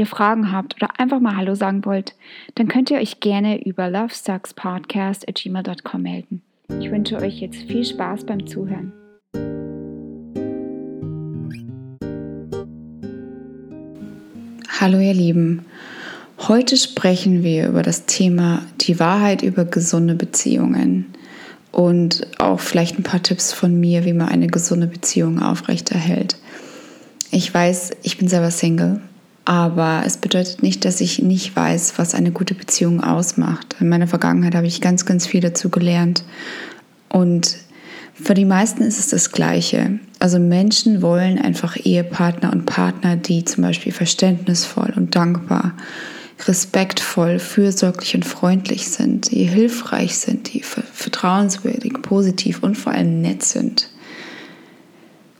ihr Fragen habt oder einfach mal Hallo sagen wollt, dann könnt ihr euch gerne über lovesuckspodcast.gmail.com melden. Ich wünsche euch jetzt viel Spaß beim Zuhören. Hallo ihr Lieben, heute sprechen wir über das Thema die Wahrheit über gesunde Beziehungen und auch vielleicht ein paar Tipps von mir, wie man eine gesunde Beziehung aufrechterhält. Ich weiß, ich bin selber Single aber es bedeutet nicht, dass ich nicht weiß, was eine gute Beziehung ausmacht. In meiner Vergangenheit habe ich ganz, ganz viel dazu gelernt. Und für die meisten ist es das Gleiche. Also Menschen wollen einfach Ehepartner und Partner, die zum Beispiel verständnisvoll und dankbar, respektvoll, fürsorglich und freundlich sind, die hilfreich sind, die vertrauenswürdig, positiv und vor allem nett sind.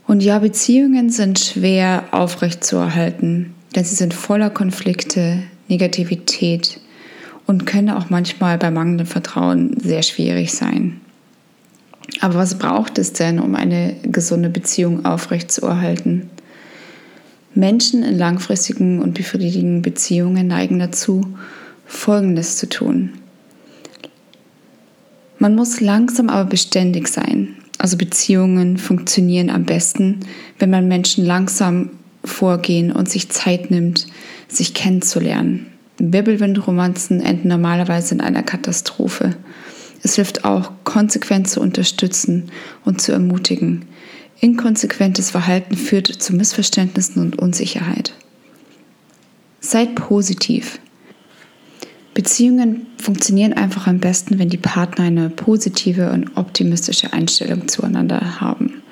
Und ja, Beziehungen sind schwer aufrechtzuerhalten denn sie sind voller Konflikte, Negativität und können auch manchmal bei mangelndem Vertrauen sehr schwierig sein. Aber was braucht es denn, um eine gesunde Beziehung aufrechtzuerhalten? Menschen in langfristigen und befriedigenden Beziehungen neigen dazu, Folgendes zu tun. Man muss langsam aber beständig sein. Also Beziehungen funktionieren am besten, wenn man Menschen langsam vorgehen und sich Zeit nimmt, sich kennenzulernen. Wirbelwindromanzen enden normalerweise in einer Katastrophe. Es hilft auch, konsequent zu unterstützen und zu ermutigen. Inkonsequentes Verhalten führt zu Missverständnissen und Unsicherheit. Seid positiv. Beziehungen funktionieren einfach am besten, wenn die Partner eine positive und optimistische Einstellung zueinander haben.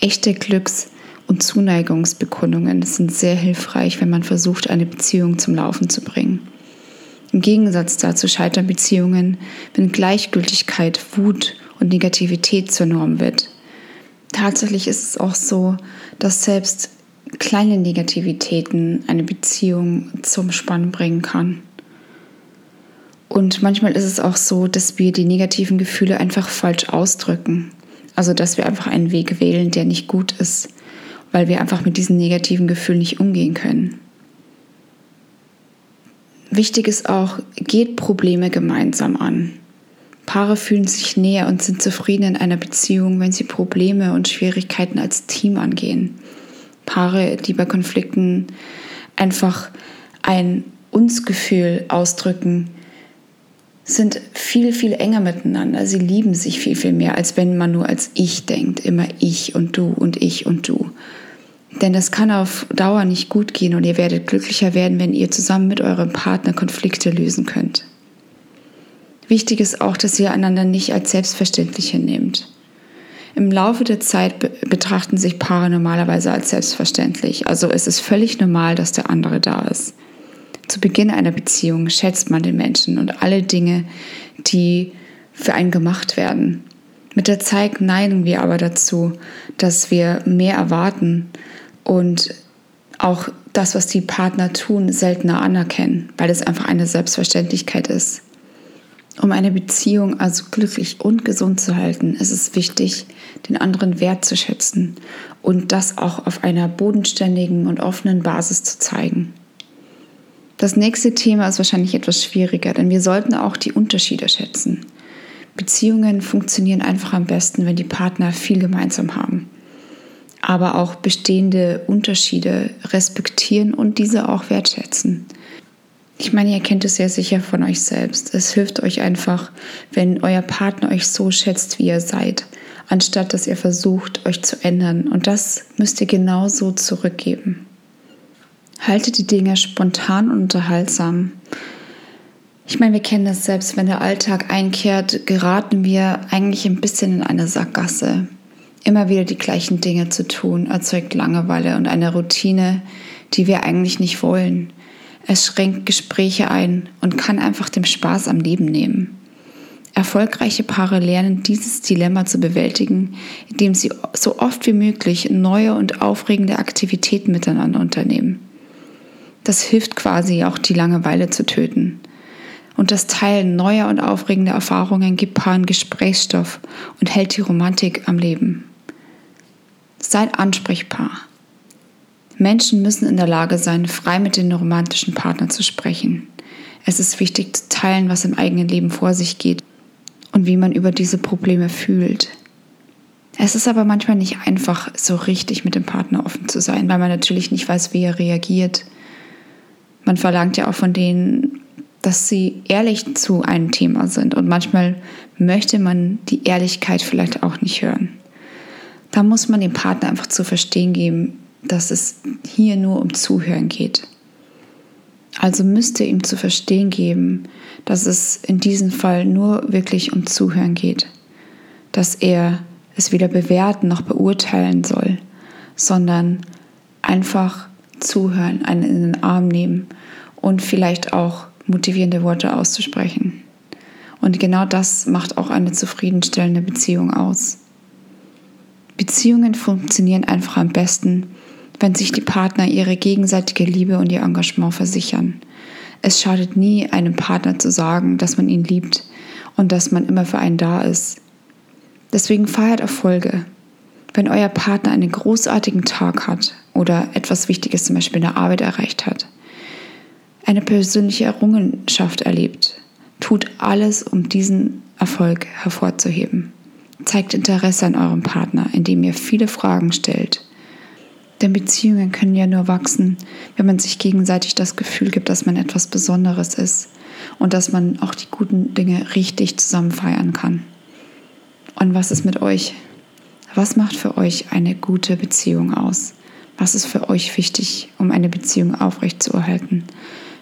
Echte Glücks- und Zuneigungsbekundungen sind sehr hilfreich, wenn man versucht, eine Beziehung zum Laufen zu bringen. Im Gegensatz dazu scheitern Beziehungen, wenn Gleichgültigkeit, Wut und Negativität zur Norm wird. Tatsächlich ist es auch so, dass selbst kleine Negativitäten eine Beziehung zum Spannen bringen kann. Und manchmal ist es auch so, dass wir die negativen Gefühle einfach falsch ausdrücken. Also dass wir einfach einen Weg wählen, der nicht gut ist weil wir einfach mit diesen negativen Gefühlen nicht umgehen können. Wichtig ist auch, geht Probleme gemeinsam an. Paare fühlen sich näher und sind zufrieden in einer Beziehung, wenn sie Probleme und Schwierigkeiten als Team angehen. Paare, die bei Konflikten einfach ein Uns-Gefühl ausdrücken, sind viel, viel enger miteinander. Sie lieben sich viel, viel mehr, als wenn man nur als ich denkt. Immer ich und du und ich und du. Denn das kann auf Dauer nicht gut gehen und ihr werdet glücklicher werden, wenn ihr zusammen mit eurem Partner Konflikte lösen könnt. Wichtig ist auch, dass ihr einander nicht als selbstverständlich hinnehmt. Im Laufe der Zeit betrachten sich Paare normalerweise als selbstverständlich. Also es ist völlig normal, dass der andere da ist. Zu Beginn einer Beziehung schätzt man den Menschen und alle Dinge, die für einen gemacht werden. Mit der Zeit neigen wir aber dazu, dass wir mehr erwarten und auch das, was die Partner tun, seltener anerkennen, weil es einfach eine Selbstverständlichkeit ist. Um eine Beziehung also glücklich und gesund zu halten, ist es wichtig, den anderen wertzuschätzen und das auch auf einer bodenständigen und offenen Basis zu zeigen. Das nächste Thema ist wahrscheinlich etwas schwieriger, denn wir sollten auch die Unterschiede schätzen. Beziehungen funktionieren einfach am besten, wenn die Partner viel gemeinsam haben, aber auch bestehende Unterschiede respektieren und diese auch wertschätzen. Ich meine, ihr kennt es ja sicher von euch selbst. Es hilft euch einfach, wenn euer Partner euch so schätzt, wie ihr seid, anstatt dass ihr versucht, euch zu ändern. Und das müsst ihr genauso zurückgeben. Halte die Dinge spontan und unterhaltsam. Ich meine, wir kennen das selbst, wenn der Alltag einkehrt, geraten wir eigentlich ein bisschen in eine Sackgasse. Immer wieder die gleichen Dinge zu tun, erzeugt Langeweile und eine Routine, die wir eigentlich nicht wollen. Es schränkt Gespräche ein und kann einfach den Spaß am Leben nehmen. Erfolgreiche Paare lernen dieses Dilemma zu bewältigen, indem sie so oft wie möglich neue und aufregende Aktivitäten miteinander unternehmen. Das hilft quasi auch die Langeweile zu töten. Und das Teilen neuer und aufregender Erfahrungen gibt Paaren Gesprächsstoff und hält die Romantik am Leben. Seid Ansprechpaar. Menschen müssen in der Lage sein, frei mit den romantischen Partnern zu sprechen. Es ist wichtig zu teilen, was im eigenen Leben vor sich geht und wie man über diese Probleme fühlt. Es ist aber manchmal nicht einfach, so richtig mit dem Partner offen zu sein, weil man natürlich nicht weiß, wie er reagiert. Man verlangt ja auch von denen, dass sie ehrlich zu einem Thema sind und manchmal möchte man die Ehrlichkeit vielleicht auch nicht hören. Da muss man dem Partner einfach zu verstehen geben, dass es hier nur um Zuhören geht. Also müsst ihr ihm zu verstehen geben, dass es in diesem Fall nur wirklich um Zuhören geht, dass er es weder bewerten noch beurteilen soll, sondern einfach zuhören, einen in den Arm nehmen und vielleicht auch motivierende Worte auszusprechen. Und genau das macht auch eine zufriedenstellende Beziehung aus. Beziehungen funktionieren einfach am besten, wenn sich die Partner ihre gegenseitige Liebe und ihr Engagement versichern. Es schadet nie, einem Partner zu sagen, dass man ihn liebt und dass man immer für einen da ist. Deswegen feiert Erfolge. Wenn euer Partner einen großartigen Tag hat oder etwas Wichtiges zum Beispiel in der Arbeit erreicht hat, eine persönliche Errungenschaft erlebt, tut alles, um diesen Erfolg hervorzuheben. Zeigt Interesse an eurem Partner, indem ihr viele Fragen stellt denn Beziehungen können ja nur wachsen, wenn man sich gegenseitig das Gefühl gibt, dass man etwas Besonderes ist und dass man auch die guten Dinge richtig zusammen feiern kann. Und was ist mit euch? Was macht für euch eine gute Beziehung aus? Was ist für euch wichtig, um eine Beziehung aufrechtzuerhalten?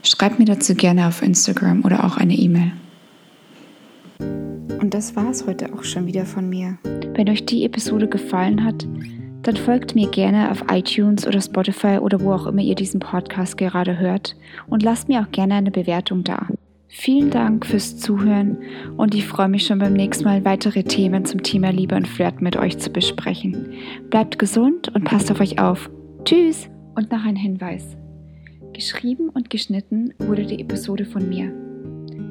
Schreibt mir dazu gerne auf Instagram oder auch eine E-Mail. Das war es heute auch schon wieder von mir. Wenn euch die Episode gefallen hat, dann folgt mir gerne auf iTunes oder Spotify oder wo auch immer ihr diesen Podcast gerade hört und lasst mir auch gerne eine Bewertung da. Vielen Dank fürs Zuhören und ich freue mich schon beim nächsten Mal weitere Themen zum Thema Liebe und Flirten mit euch zu besprechen. Bleibt gesund und passt auf euch auf. tschüss! Und noch ein Hinweis. Geschrieben und geschnitten wurde die Episode von mir.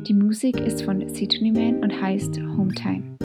Die Musik ist von Sydney Man und heißt Hometime.